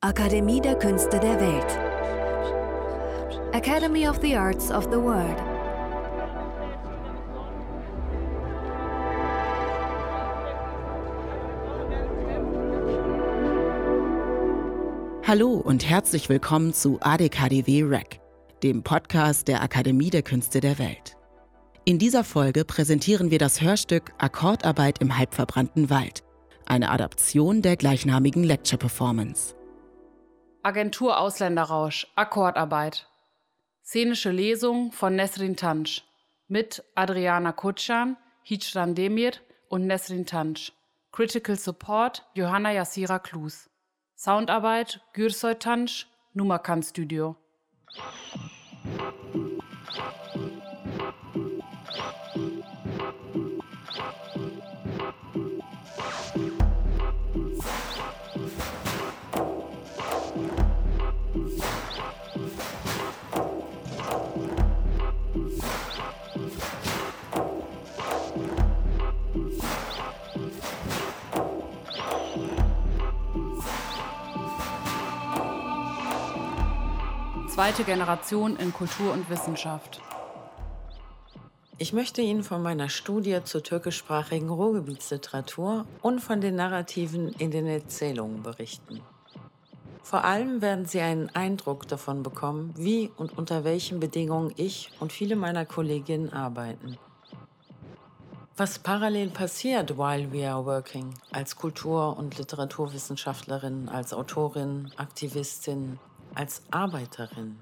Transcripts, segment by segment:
Akademie der Künste der Welt. Academy of the Arts of the World. Hallo und herzlich willkommen zu ADKDW REC, dem Podcast der Akademie der Künste der Welt. In dieser Folge präsentieren wir das Hörstück Akkordarbeit im halbverbrannten Wald, eine Adaption der gleichnamigen Lecture Performance. Agentur Ausländerrausch, Akkordarbeit. Szenische Lesung von Nesrin Tansch mit Adriana Kutschan, Hicran Demir und Nesrin Tansch. Critical Support Johanna Yassira Klus. Soundarbeit Gürsoy Tansch, Numakan Studio. Zweite Generation in Kultur und Wissenschaft. Ich möchte Ihnen von meiner Studie zur türkischsprachigen Ruhrgebietsliteratur und von den Narrativen in den Erzählungen berichten. Vor allem werden Sie einen Eindruck davon bekommen, wie und unter welchen Bedingungen ich und viele meiner Kolleginnen arbeiten. Was parallel passiert while we are working, als Kultur- und Literaturwissenschaftlerin, als Autorin, Aktivistin, als Arbeiterin.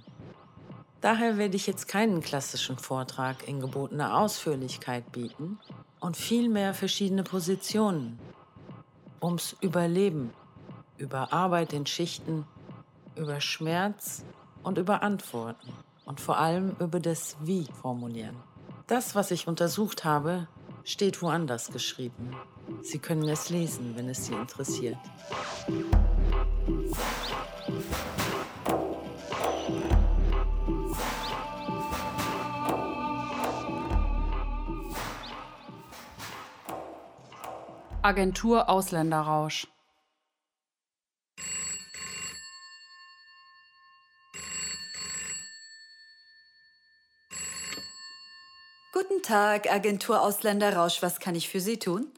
Daher werde ich jetzt keinen klassischen Vortrag in gebotener Ausführlichkeit bieten und vielmehr verschiedene Positionen ums Überleben, über Arbeit in Schichten, über Schmerz und über Antworten und vor allem über das Wie formulieren. Das, was ich untersucht habe, steht woanders geschrieben. Sie können es lesen, wenn es Sie interessiert. Agentur Ausländerrausch. Guten Tag, Agentur Ausländerrausch. Was kann ich für Sie tun?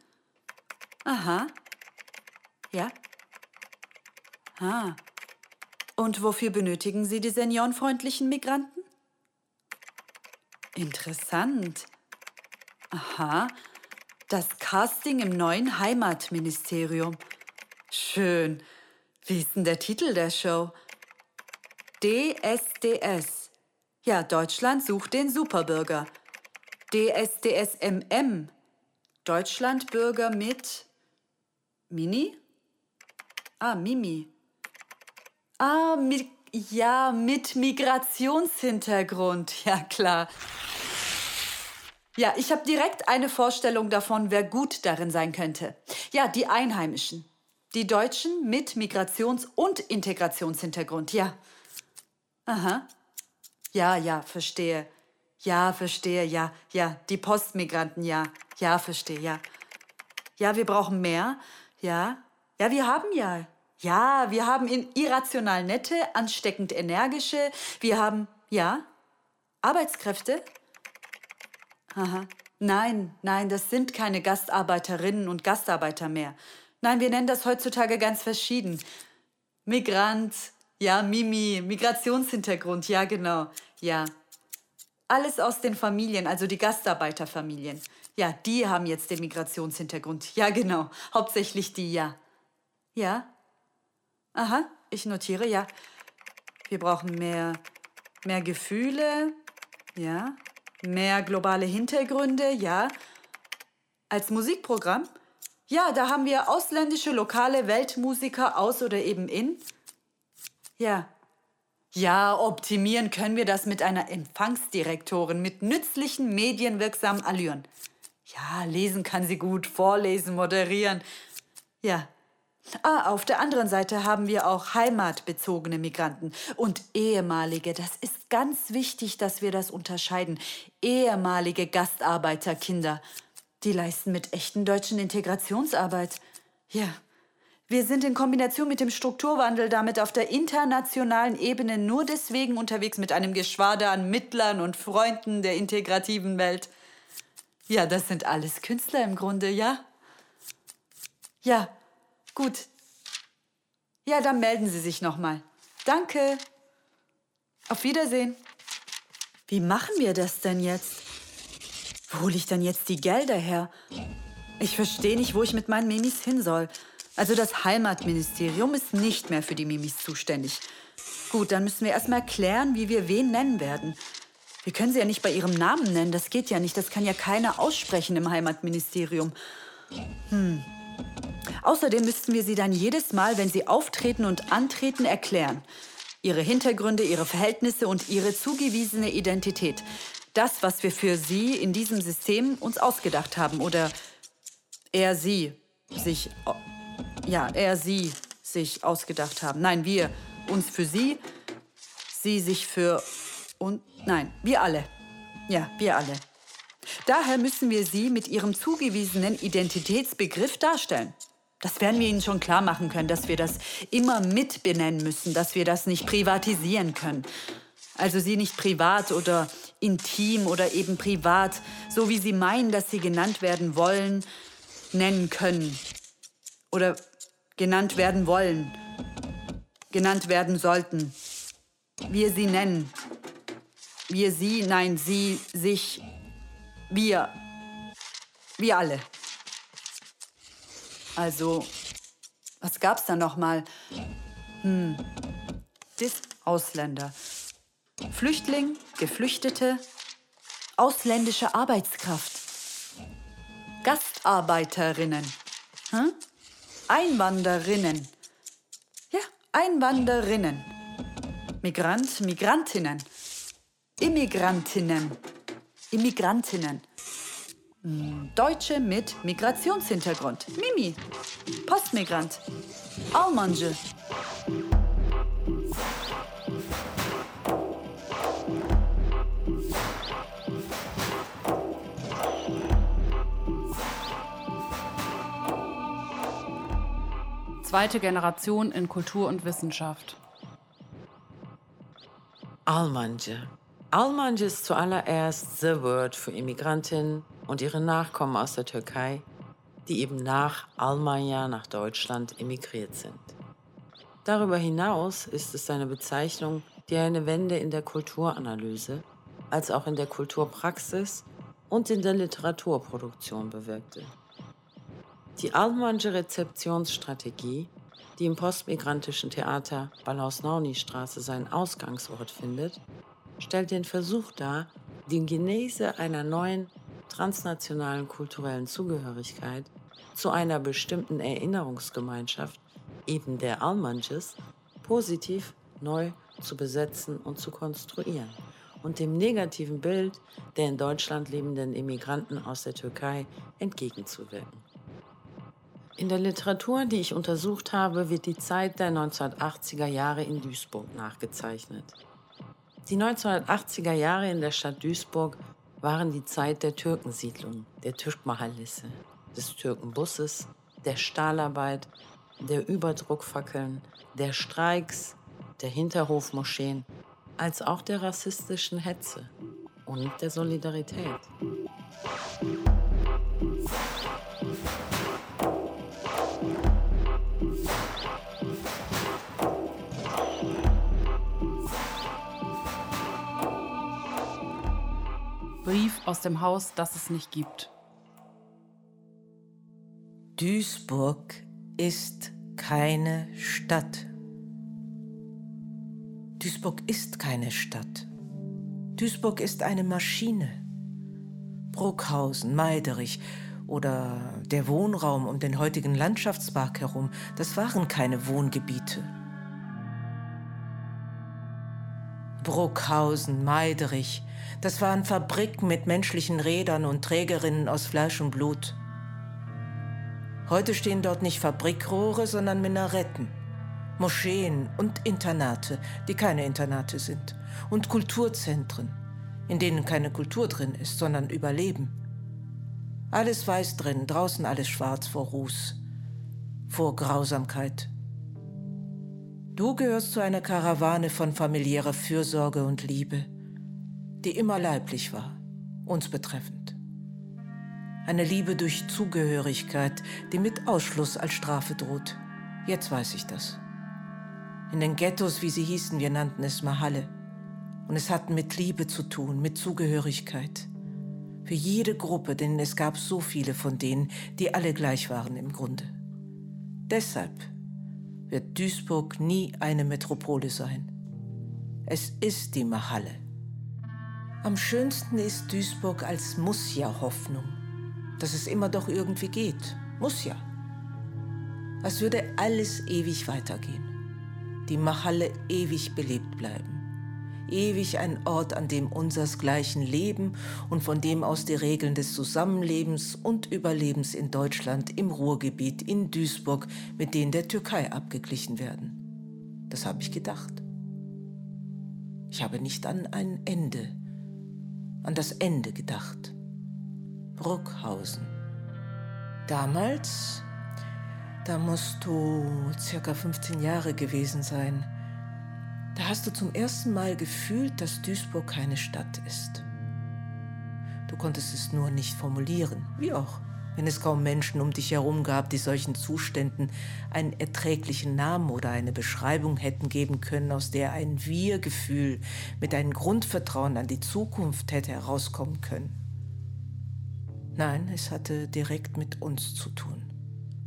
Aha. Ja? Ah. Und wofür benötigen Sie die seniorenfreundlichen Migranten? Interessant. Aha. Das Casting im neuen Heimatministerium. Schön. Wie ist denn der Titel der Show? DSDS. Ja, Deutschland sucht den Superbürger. DSDSMM. Deutschlandbürger mit Mini? Ah, Mimi. Ah, mit, ja, mit Migrationshintergrund. Ja, klar. Ja, ich habe direkt eine Vorstellung davon, wer gut darin sein könnte. Ja, die Einheimischen. Die Deutschen mit Migrations- und Integrationshintergrund, ja. Aha. Ja, ja, verstehe. Ja, verstehe, ja, ja. Die Postmigranten, ja. Ja, verstehe, ja. Ja, wir brauchen mehr. Ja. Ja, wir haben ja. Ja, wir haben irrational nette, ansteckend energische. Wir haben, ja. Arbeitskräfte? Aha. Nein, nein, das sind keine Gastarbeiterinnen und Gastarbeiter mehr. Nein, wir nennen das heutzutage ganz verschieden. Migrant, ja, Mimi, Migrationshintergrund, ja, genau, ja. Alles aus den Familien, also die Gastarbeiterfamilien. Ja, die haben jetzt den Migrationshintergrund. Ja, genau. Hauptsächlich die, ja. Ja? Aha, ich notiere, ja. Wir brauchen mehr, mehr Gefühle, ja. Mehr globale Hintergründe, ja. Als Musikprogramm? Ja, da haben wir ausländische lokale Weltmusiker aus oder eben in. Ja. Ja, optimieren können wir das mit einer Empfangsdirektorin mit nützlichen, medienwirksamen Allüren. Ja, lesen kann sie gut, vorlesen, moderieren. Ja, Ah, auf der anderen Seite haben wir auch heimatbezogene Migranten und ehemalige. Das ist ganz wichtig, dass wir das unterscheiden. Ehemalige Gastarbeiterkinder. Die leisten mit echten deutschen Integrationsarbeit. Ja. Wir sind in Kombination mit dem Strukturwandel damit auf der internationalen Ebene nur deswegen unterwegs mit einem Geschwader an Mittlern und Freunden der integrativen Welt. Ja, das sind alles Künstler im Grunde, ja? Ja, gut. Ja, dann melden Sie sich nochmal. Danke. Auf Wiedersehen. Wie machen wir das denn jetzt? Wo hole ich denn jetzt die Gelder her? Ich verstehe nicht, wo ich mit meinen Mimis hin soll. Also das Heimatministerium ist nicht mehr für die Mimis zuständig. Gut, dann müssen wir erstmal klären, wie wir wen nennen werden. Wir können sie ja nicht bei ihrem Namen nennen, das geht ja nicht. Das kann ja keiner aussprechen im Heimatministerium. Hm. Außerdem müssten wir sie dann jedes Mal, wenn sie auftreten und antreten, erklären. Ihre Hintergründe, ihre Verhältnisse und ihre zugewiesene Identität. Das, was wir für sie in diesem System uns ausgedacht haben oder er sie sich ja, er, sie sich ausgedacht haben. Nein, wir uns für sie, sie sich für und nein, wir alle. Ja, wir alle. Daher müssen wir sie mit ihrem zugewiesenen Identitätsbegriff darstellen. Das werden wir ihnen schon klar machen können, dass wir das immer mitbenennen müssen, dass wir das nicht privatisieren können. Also sie nicht privat oder intim oder eben privat, so wie sie meinen, dass sie genannt werden wollen, nennen können. Oder genannt werden wollen, genannt werden sollten. Wir sie nennen. Wir sie, nein, sie, sich, wir. Wir alle. Also, was gab's da nochmal? Hm, Dis Ausländer. Flüchtling, Geflüchtete, ausländische Arbeitskraft. Gastarbeiterinnen. Hm? Einwanderinnen. Ja, Einwanderinnen. Migrant, Migrantinnen. Immigrantinnen. Immigrantinnen. Hm, Deutsche mit Migrationshintergrund. Mimi. Postmigrant. Almanje. Zweite Generation in Kultur und Wissenschaft. Almanje. Almanje ist zuallererst the word für Immigrantinnen und ihre Nachkommen aus der Türkei, die eben nach Almanya nach Deutschland emigriert sind. Darüber hinaus ist es eine Bezeichnung, die eine Wende in der Kulturanalyse als auch in der Kulturpraxis und in der Literaturproduktion bewirkte. Die Almansche Rezeptionsstrategie, die im postmigrantischen Theater Balausnauni-Straße seinen Ausgangsort findet, stellt den Versuch dar, die Genese einer neuen transnationalen kulturellen Zugehörigkeit zu einer bestimmten Erinnerungsgemeinschaft, eben der Almanjes, positiv neu zu besetzen und zu konstruieren und dem negativen Bild der in Deutschland lebenden Immigranten aus der Türkei entgegenzuwirken. In der Literatur, die ich untersucht habe, wird die Zeit der 1980er Jahre in Duisburg nachgezeichnet. Die 1980er Jahre in der Stadt Duisburg waren die Zeit der Türkensiedlung, der Türkmahallisse, des Türkenbusses, der Stahlarbeit, der Überdruckfackeln, der Streiks, der Hinterhofmoscheen, als auch der rassistischen Hetze und der Solidarität. Aus dem Haus, das es nicht gibt. Duisburg ist keine Stadt. Duisburg ist keine Stadt. Duisburg ist eine Maschine. Bruckhausen, Meiderich oder der Wohnraum um den heutigen Landschaftspark herum, das waren keine Wohngebiete. Bruckhausen, Meiderich, das waren Fabriken mit menschlichen Rädern und Trägerinnen aus Fleisch und Blut. Heute stehen dort nicht Fabrikrohre, sondern Minaretten, Moscheen und Internate, die keine Internate sind, und Kulturzentren, in denen keine Kultur drin ist, sondern Überleben. Alles weiß drin, draußen alles schwarz vor Ruß. vor Grausamkeit. Du gehörst zu einer Karawane von familiärer Fürsorge und Liebe, die immer leiblich war, uns betreffend. Eine Liebe durch Zugehörigkeit, die mit Ausschluss als Strafe droht. Jetzt weiß ich das. In den Ghettos, wie sie hießen, wir nannten es Mahalle. Und es hat mit Liebe zu tun, mit Zugehörigkeit. Für jede Gruppe, denn es gab so viele von denen, die alle gleich waren im Grunde. Deshalb wird Duisburg nie eine Metropole sein. Es ist die Mahalle. Am schönsten ist Duisburg als muss ja Hoffnung, dass es immer doch irgendwie geht. Muss ja. Als würde alles ewig weitergehen. Die Mahalle ewig belebt bleiben ewig ein Ort, an dem unsersgleichen leben und von dem aus die Regeln des Zusammenlebens und Überlebens in Deutschland, im Ruhrgebiet, in Duisburg mit denen der Türkei abgeglichen werden. Das habe ich gedacht. Ich habe nicht an ein Ende, an das Ende gedacht. Bruckhausen. Damals, da musst du circa 15 Jahre gewesen sein, da hast du zum ersten Mal gefühlt, dass Duisburg keine Stadt ist. Du konntest es nur nicht formulieren, wie auch, wenn es kaum Menschen um dich herum gab, die solchen Zuständen einen erträglichen Namen oder eine Beschreibung hätten geben können, aus der ein Wir-Gefühl mit einem Grundvertrauen an die Zukunft hätte herauskommen können. Nein, es hatte direkt mit uns zu tun.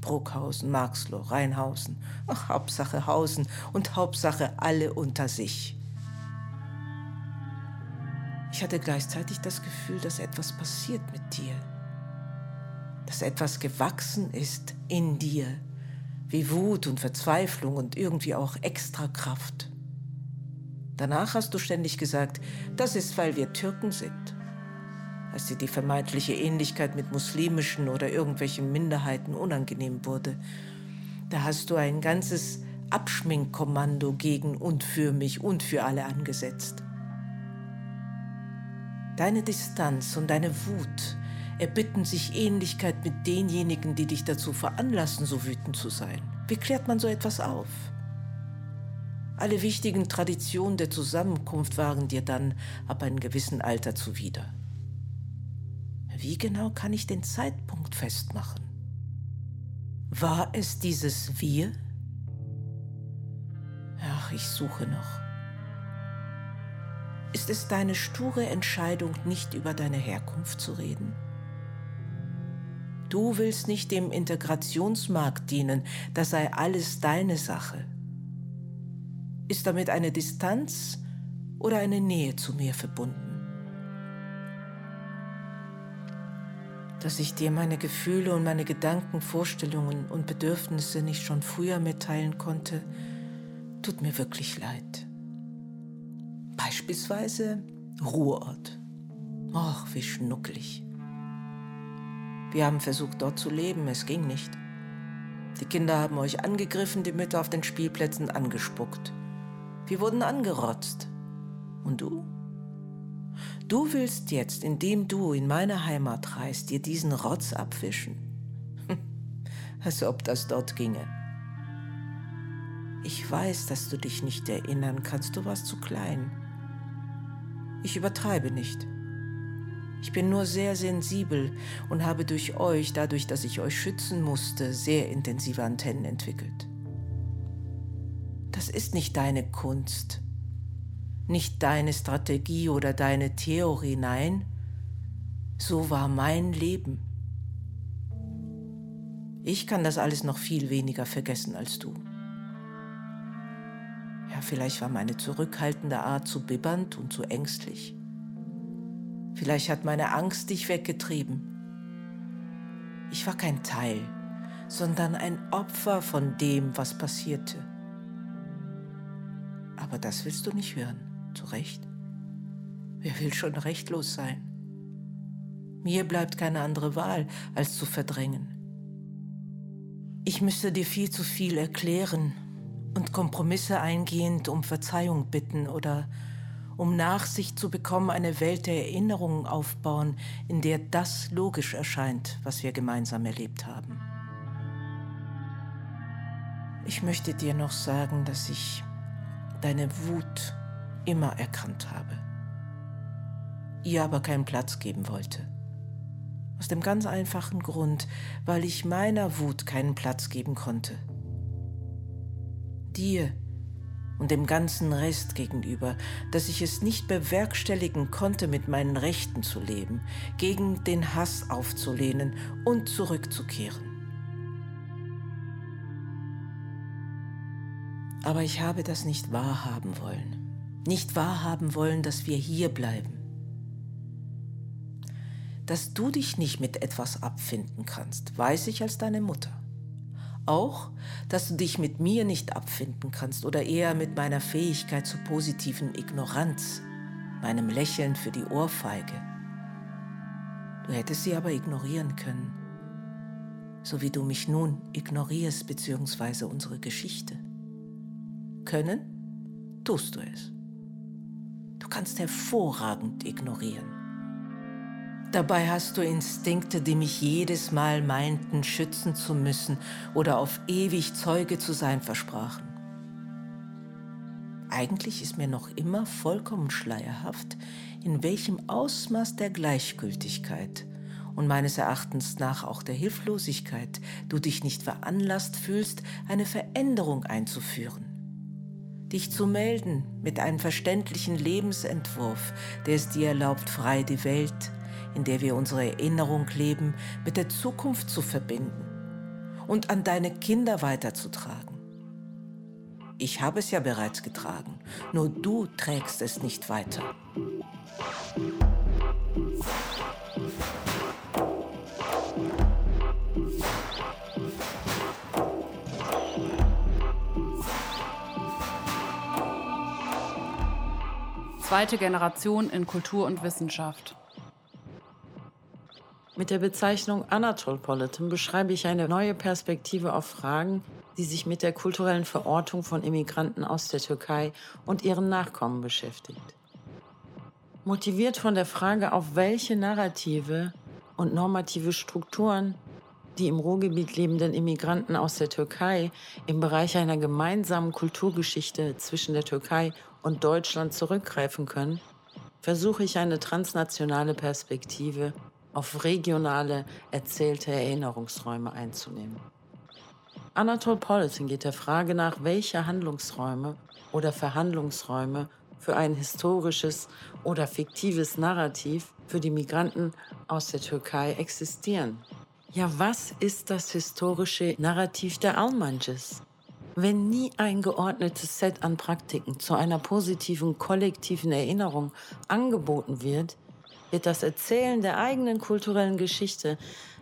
Bruckhausen, Marxloh, Rheinhausen. Ach, Hauptsache Hausen und Hauptsache alle unter sich. Ich hatte gleichzeitig das Gefühl, dass etwas passiert mit dir. Dass etwas gewachsen ist in dir. Wie Wut und Verzweiflung und irgendwie auch extra Kraft. Danach hast du ständig gesagt, das ist, weil wir Türken sind als dir die vermeintliche Ähnlichkeit mit muslimischen oder irgendwelchen Minderheiten unangenehm wurde. Da hast du ein ganzes Abschminkkommando gegen und für mich und für alle angesetzt. Deine Distanz und deine Wut erbitten sich Ähnlichkeit mit denjenigen, die dich dazu veranlassen, so wütend zu sein. Wie klärt man so etwas auf? Alle wichtigen Traditionen der Zusammenkunft waren dir dann ab einem gewissen Alter zuwider. Wie genau kann ich den Zeitpunkt festmachen? War es dieses Wir? Ach, ich suche noch. Ist es deine sture Entscheidung, nicht über deine Herkunft zu reden? Du willst nicht dem Integrationsmarkt dienen, das sei alles deine Sache. Ist damit eine Distanz oder eine Nähe zu mir verbunden? Dass ich dir meine Gefühle und meine Gedanken, Vorstellungen und Bedürfnisse nicht schon früher mitteilen konnte, tut mir wirklich leid. Beispielsweise Ruhrort. Och, wie schnucklig. Wir haben versucht, dort zu leben, es ging nicht. Die Kinder haben euch angegriffen, die Mütter auf den Spielplätzen angespuckt. Wir wurden angerotzt. Und du? Du willst jetzt, indem du in meine Heimat reist, dir diesen Rotz abwischen. Als ob das dort ginge. Ich weiß, dass du dich nicht erinnern kannst, du warst zu klein. Ich übertreibe nicht. Ich bin nur sehr sensibel und habe durch euch, dadurch, dass ich euch schützen musste, sehr intensive Antennen entwickelt. Das ist nicht deine Kunst, nicht deine Strategie oder deine Theorie, nein, so war mein Leben. Ich kann das alles noch viel weniger vergessen als du. Ja, vielleicht war meine zurückhaltende Art zu bibbernd und zu ängstlich. Vielleicht hat meine Angst dich weggetrieben. Ich war kein Teil, sondern ein Opfer von dem, was passierte. Aber das willst du nicht hören. Zu Recht. Wer will schon rechtlos sein? Mir bleibt keine andere Wahl, als zu verdrängen. Ich müsste dir viel zu viel erklären und Kompromisse eingehend um Verzeihung bitten oder um Nachsicht zu bekommen, eine Welt der Erinnerungen aufbauen, in der das logisch erscheint, was wir gemeinsam erlebt haben. Ich möchte dir noch sagen, dass ich deine Wut immer erkannt habe, ihr aber keinen Platz geben wollte. Aus dem ganz einfachen Grund, weil ich meiner Wut keinen Platz geben konnte. Dir und dem ganzen Rest gegenüber, dass ich es nicht bewerkstelligen konnte, mit meinen Rechten zu leben, gegen den Hass aufzulehnen und zurückzukehren. Aber ich habe das nicht wahrhaben wollen. Nicht wahrhaben wollen, dass wir hier bleiben. Dass du dich nicht mit etwas abfinden kannst, weiß ich als deine Mutter. Auch, dass du dich mit mir nicht abfinden kannst oder eher mit meiner Fähigkeit zur positiven Ignoranz, meinem Lächeln für die Ohrfeige. Du hättest sie aber ignorieren können, so wie du mich nun ignorierst bzw. unsere Geschichte. Können, tust du es. Du kannst hervorragend ignorieren. Dabei hast du Instinkte, die mich jedes Mal meinten, schützen zu müssen oder auf ewig Zeuge zu sein versprachen. Eigentlich ist mir noch immer vollkommen schleierhaft, in welchem Ausmaß der Gleichgültigkeit und meines Erachtens nach auch der Hilflosigkeit du dich nicht veranlasst fühlst, eine Veränderung einzuführen. Dich zu melden mit einem verständlichen Lebensentwurf, der es dir erlaubt, frei die Welt, in der wir unsere Erinnerung leben, mit der Zukunft zu verbinden und an deine Kinder weiterzutragen. Ich habe es ja bereits getragen, nur du trägst es nicht weiter. Zweite Generation in Kultur und Wissenschaft. Mit der Bezeichnung Anatolpolitan beschreibe ich eine neue Perspektive auf Fragen, die sich mit der kulturellen Verortung von Immigranten aus der Türkei und ihren Nachkommen beschäftigt. Motiviert von der Frage, auf welche Narrative und normative Strukturen die im Ruhrgebiet lebenden Immigranten aus der Türkei im Bereich einer gemeinsamen Kulturgeschichte zwischen der Türkei und Deutschland zurückgreifen können, versuche ich eine transnationale Perspektive auf regionale, erzählte Erinnerungsräume einzunehmen. Anatole Politan geht der Frage nach, welche Handlungsräume oder Verhandlungsräume für ein historisches oder fiktives Narrativ für die Migranten aus der Türkei existieren. Ja, was ist das historische Narrativ der Almanjes? Wenn nie ein geordnetes Set an Praktiken zu einer positiven kollektiven Erinnerung angeboten wird, wird das Erzählen der eigenen kulturellen Geschichte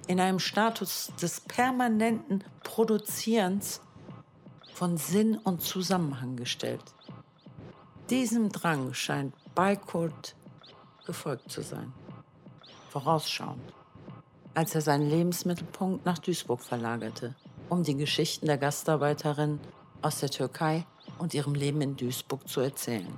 in einem Status des permanenten Produzierens von Sinn und Zusammenhang gestellt. Diesem Drang scheint Beikurt gefolgt zu sein, vorausschauend, als er seinen Lebensmittelpunkt nach Duisburg verlagerte, um die Geschichten der Gastarbeiterin aus der Türkei und ihrem Leben in Duisburg zu erzählen.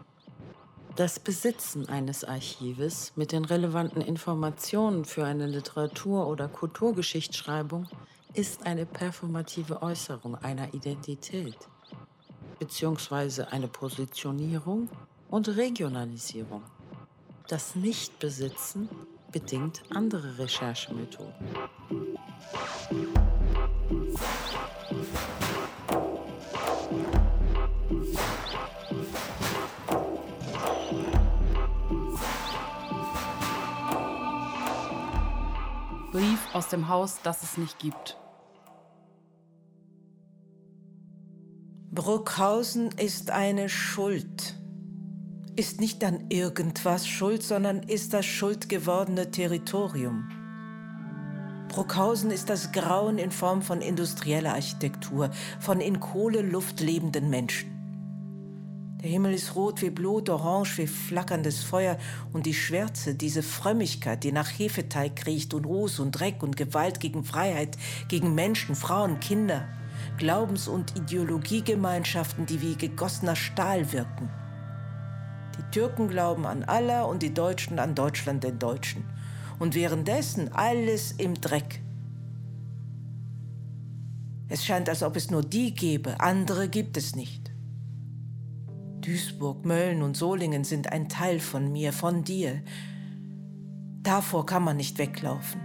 Das Besitzen eines Archives mit den relevanten Informationen für eine Literatur- oder Kulturgeschichtsschreibung ist eine performative Äußerung einer Identität beziehungsweise eine Positionierung und Regionalisierung. Das Nichtbesitzen bedingt andere Recherchemethoden. Aus dem Haus, das es nicht gibt. Bruckhausen ist eine Schuld. Ist nicht an irgendwas schuld, sondern ist das schuldgewordene Territorium. Bruckhausen ist das Grauen in Form von industrieller Architektur, von in Kohleluft lebenden Menschen. Der Himmel ist rot wie Blut, orange wie flackerndes Feuer und die Schwärze, diese Frömmigkeit, die nach Hefeteig riecht und Ruß und Dreck und Gewalt gegen Freiheit, gegen Menschen, Frauen, Kinder, Glaubens- und Ideologiegemeinschaften, die wie gegossener Stahl wirken. Die Türken glauben an Allah und die Deutschen an Deutschland den Deutschen. Und währenddessen alles im Dreck. Es scheint, als ob es nur die gäbe, andere gibt es nicht. Duisburg, Mölln und Solingen sind ein Teil von mir, von dir. Davor kann man nicht weglaufen.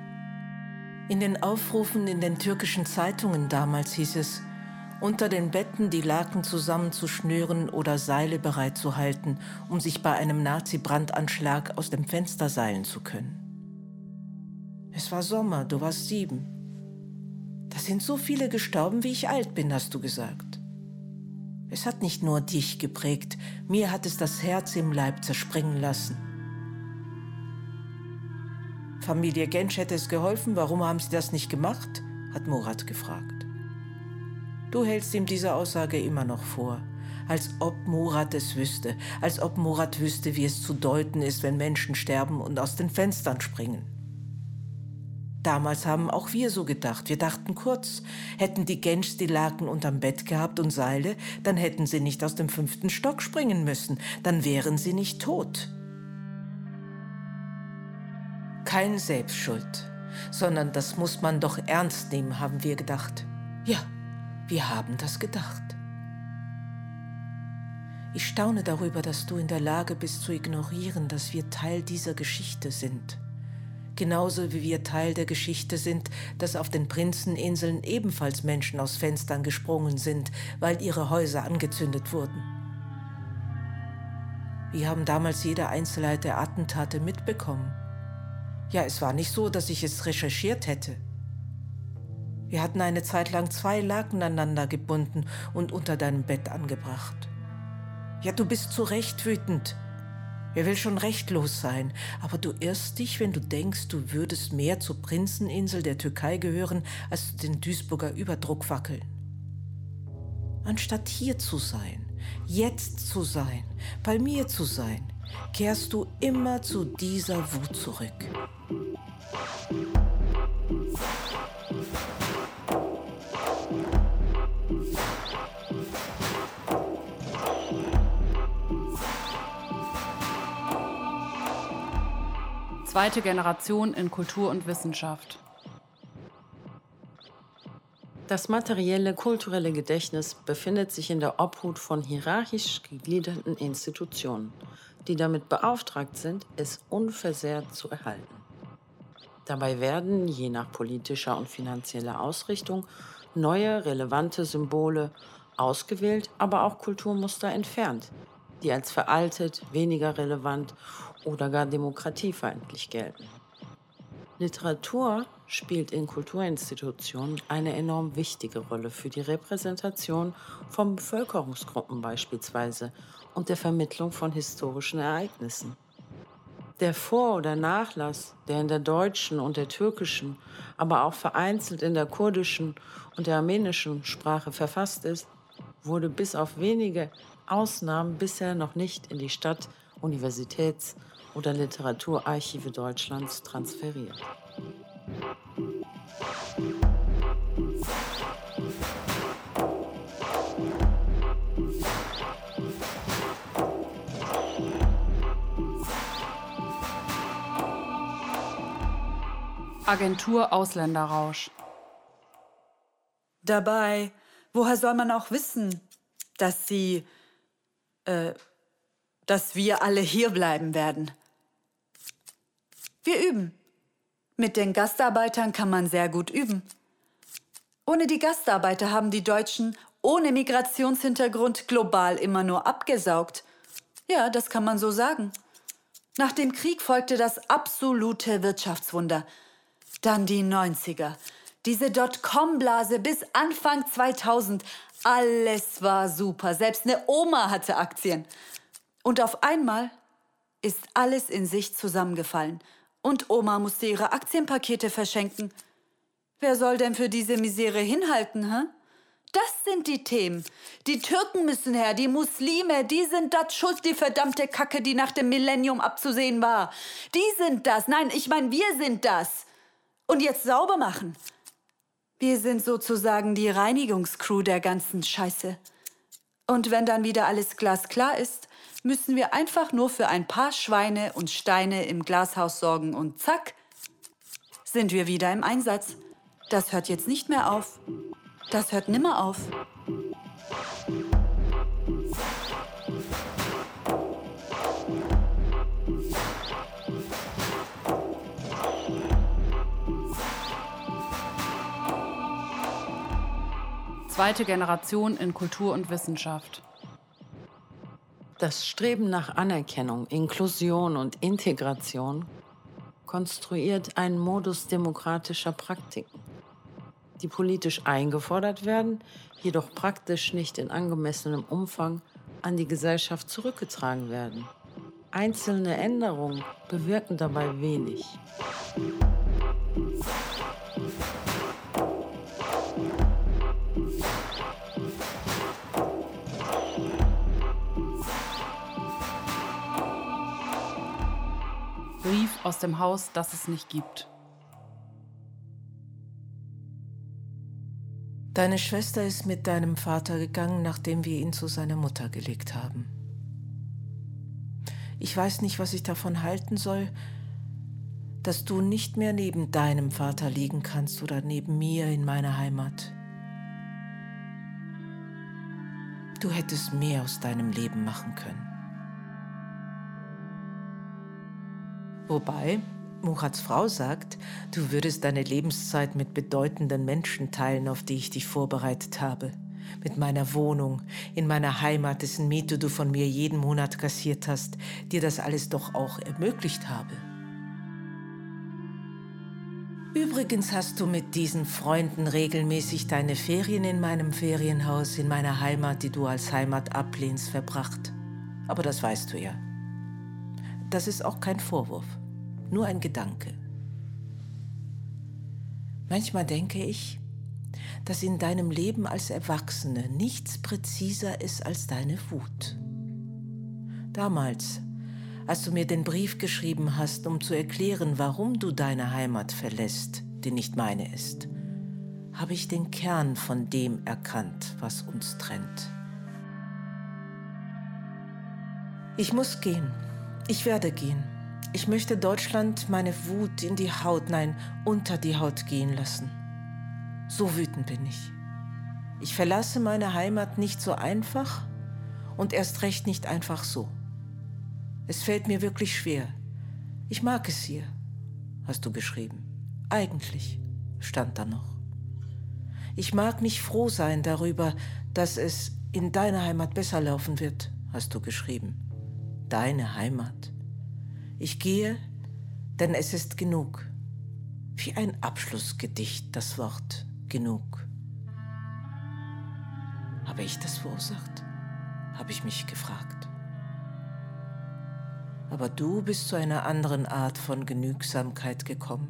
In den Aufrufen in den türkischen Zeitungen damals hieß es, unter den Betten die Laken zusammenzuschnüren oder Seile bereitzuhalten, um sich bei einem Nazi-Brandanschlag aus dem Fenster seilen zu können. Es war Sommer, du warst sieben. Da sind so viele gestorben, wie ich alt bin, hast du gesagt. Es hat nicht nur dich geprägt, mir hat es das Herz im Leib zerspringen lassen. Familie Gensch hätte es geholfen, warum haben sie das nicht gemacht? hat Murat gefragt. Du hältst ihm diese Aussage immer noch vor, als ob Murat es wüsste, als ob Murat wüsste, wie es zu deuten ist, wenn Menschen sterben und aus den Fenstern springen. Damals haben auch wir so gedacht. Wir dachten kurz, hätten die Genschs die Laken unterm Bett gehabt und Seile, dann hätten sie nicht aus dem fünften Stock springen müssen, dann wären sie nicht tot. Kein Selbstschuld, sondern das muss man doch ernst nehmen, haben wir gedacht. Ja, wir haben das gedacht. Ich staune darüber, dass du in der Lage bist zu ignorieren, dass wir Teil dieser Geschichte sind genauso wie wir Teil der Geschichte sind, dass auf den Prinzeninseln ebenfalls Menschen aus Fenstern gesprungen sind, weil ihre Häuser angezündet wurden. Wir haben damals jede Einzelheit der Attentate mitbekommen. Ja, es war nicht so, dass ich es recherchiert hätte. Wir hatten eine Zeit lang zwei Laken aneinander gebunden und unter deinem Bett angebracht. Ja, du bist zu Recht wütend. Wer will schon rechtlos sein? Aber du irrst dich, wenn du denkst, du würdest mehr zur Prinzeninsel der Türkei gehören, als zu den Duisburger Überdruckwackeln. Anstatt hier zu sein, jetzt zu sein, bei mir zu sein, kehrst du immer zu dieser Wut zurück. Zweite Generation in Kultur und Wissenschaft. Das materielle kulturelle Gedächtnis befindet sich in der Obhut von hierarchisch gegliederten Institutionen, die damit beauftragt sind, es unversehrt zu erhalten. Dabei werden, je nach politischer und finanzieller Ausrichtung, neue relevante Symbole ausgewählt, aber auch Kulturmuster entfernt, die als veraltet, weniger relevant oder gar demokratiefeindlich gelten. Literatur spielt in Kulturinstitutionen eine enorm wichtige Rolle für die Repräsentation von Bevölkerungsgruppen beispielsweise und der Vermittlung von historischen Ereignissen. Der Vor- oder Nachlass, der in der deutschen und der türkischen, aber auch vereinzelt in der kurdischen und der armenischen Sprache verfasst ist, wurde bis auf wenige Ausnahmen bisher noch nicht in die Stadt, Universitäts- oder Literaturarchive Deutschlands transferiert. Agentur Ausländerrausch. Dabei, woher soll man auch wissen, dass sie, äh, dass wir alle hier bleiben werden? Wir üben. Mit den Gastarbeitern kann man sehr gut üben. Ohne die Gastarbeiter haben die Deutschen ohne Migrationshintergrund global immer nur abgesaugt. Ja, das kann man so sagen. Nach dem Krieg folgte das absolute Wirtschaftswunder. Dann die 90er. Diese Dotcom-Blase bis Anfang 2000. Alles war super. Selbst eine Oma hatte Aktien. Und auf einmal ist alles in sich zusammengefallen. Und Oma musste ihre Aktienpakete verschenken. Wer soll denn für diese Misere hinhalten, hä? Das sind die Themen. Die Türken müssen her, die Muslime, die sind das schuld, die verdammte Kacke, die nach dem Millennium abzusehen war. Die sind das. Nein, ich meine, wir sind das. Und jetzt sauber machen. Wir sind sozusagen die Reinigungscrew der ganzen Scheiße. Und wenn dann wieder alles glasklar ist, müssen wir einfach nur für ein paar Schweine und Steine im Glashaus sorgen und zack, sind wir wieder im Einsatz. Das hört jetzt nicht mehr auf. Das hört nimmer auf. Zweite Generation in Kultur und Wissenschaft. Das Streben nach Anerkennung, Inklusion und Integration konstruiert einen Modus demokratischer Praktiken, die politisch eingefordert werden, jedoch praktisch nicht in angemessenem Umfang an die Gesellschaft zurückgetragen werden. Einzelne Änderungen bewirken dabei wenig. Aus dem Haus, das es nicht gibt. Deine Schwester ist mit deinem Vater gegangen, nachdem wir ihn zu seiner Mutter gelegt haben. Ich weiß nicht, was ich davon halten soll, dass du nicht mehr neben deinem Vater liegen kannst oder neben mir in meiner Heimat. Du hättest mehr aus deinem Leben machen können. Wobei Muchats Frau sagt, du würdest deine Lebenszeit mit bedeutenden Menschen teilen, auf die ich dich vorbereitet habe. Mit meiner Wohnung, in meiner Heimat, dessen Miete du von mir jeden Monat kassiert hast, dir das alles doch auch ermöglicht habe. Übrigens hast du mit diesen Freunden regelmäßig deine Ferien in meinem Ferienhaus, in meiner Heimat, die du als Heimat ablehnst, verbracht. Aber das weißt du ja. Das ist auch kein Vorwurf, nur ein Gedanke. Manchmal denke ich, dass in deinem Leben als Erwachsene nichts präziser ist als deine Wut. Damals, als du mir den Brief geschrieben hast, um zu erklären, warum du deine Heimat verlässt, die nicht meine ist, habe ich den Kern von dem erkannt, was uns trennt. Ich muss gehen. Ich werde gehen. Ich möchte Deutschland meine Wut in die Haut, nein, unter die Haut gehen lassen. So wütend bin ich. Ich verlasse meine Heimat nicht so einfach und erst recht nicht einfach so. Es fällt mir wirklich schwer. Ich mag es hier, hast du geschrieben. Eigentlich stand da noch. Ich mag nicht froh sein darüber, dass es in deiner Heimat besser laufen wird, hast du geschrieben deine Heimat. Ich gehe, denn es ist genug. Wie ein Abschlussgedicht das Wort genug. Habe ich das verursacht? Habe ich mich gefragt. Aber du bist zu einer anderen Art von Genügsamkeit gekommen.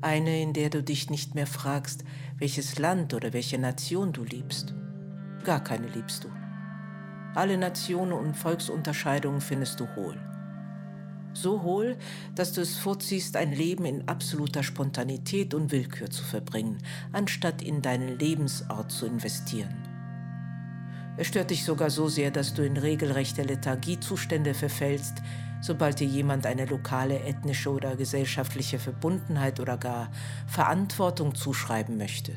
Eine, in der du dich nicht mehr fragst, welches Land oder welche Nation du liebst. Gar keine liebst du. Alle Nationen und Volksunterscheidungen findest du hohl. So hohl, dass du es vorziehst, ein Leben in absoluter Spontanität und Willkür zu verbringen, anstatt in deinen Lebensort zu investieren. Es stört dich sogar so sehr, dass du in regelrechte Lethargiezustände verfällst, sobald dir jemand eine lokale ethnische oder gesellschaftliche Verbundenheit oder gar Verantwortung zuschreiben möchte.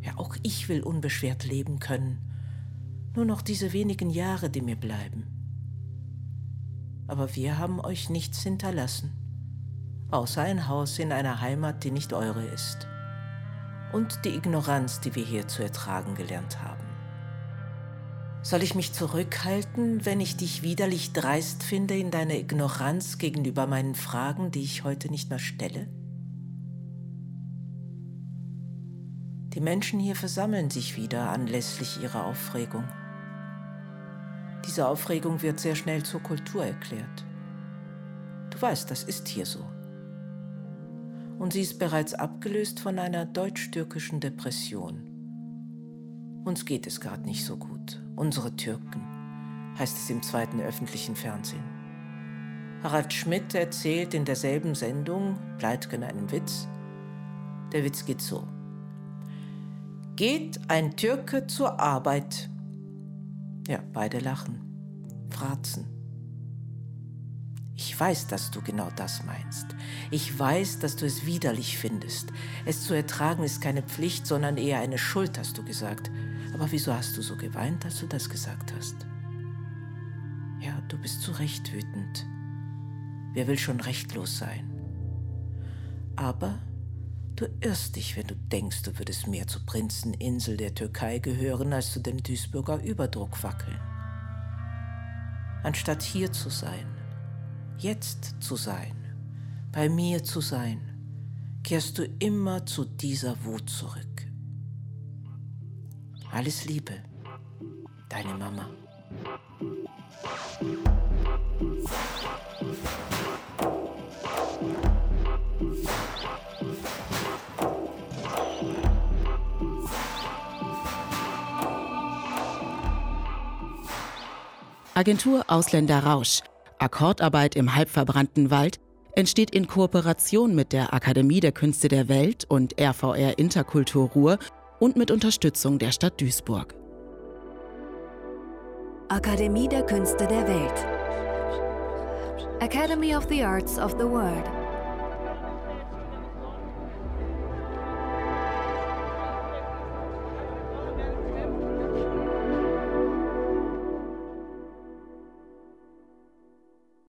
Ja, auch ich will unbeschwert leben können nur noch diese wenigen Jahre, die mir bleiben. Aber wir haben euch nichts hinterlassen, außer ein Haus in einer Heimat, die nicht eure ist. Und die Ignoranz, die wir hier zu ertragen gelernt haben. Soll ich mich zurückhalten, wenn ich dich widerlich dreist finde in deiner Ignoranz gegenüber meinen Fragen, die ich heute nicht mehr stelle? Die Menschen hier versammeln sich wieder anlässlich ihrer Aufregung. Diese Aufregung wird sehr schnell zur Kultur erklärt. Du weißt, das ist hier so. Und sie ist bereits abgelöst von einer deutsch-türkischen Depression. Uns geht es gerade nicht so gut. Unsere Türken, heißt es im zweiten öffentlichen Fernsehen. Harald Schmidt erzählt in derselben Sendung Pleitgen einen Witz. Der Witz geht so. Geht ein Türke zur Arbeit, ja, beide lachen. Fratzen. Ich weiß, dass du genau das meinst. Ich weiß, dass du es widerlich findest. Es zu ertragen ist keine Pflicht, sondern eher eine Schuld, hast du gesagt. Aber wieso hast du so geweint, als du das gesagt hast? Ja, du bist zu Recht wütend. Wer will schon rechtlos sein? Aber du irrst dich, wenn du denkst, du würdest mehr zur Prinzeninsel der Türkei gehören, als zu dem Duisburger Überdruck wackeln. Anstatt hier zu sein, jetzt zu sein, bei mir zu sein, kehrst du immer zu dieser Wut zurück. Alles Liebe, deine Mama. Agentur Ausländer Rausch, Akkordarbeit im halbverbrannten Wald, entsteht in Kooperation mit der Akademie der Künste der Welt und RVR Interkultur Ruhr und mit Unterstützung der Stadt Duisburg. Akademie der Künste der Welt. Academy of the Arts of the World.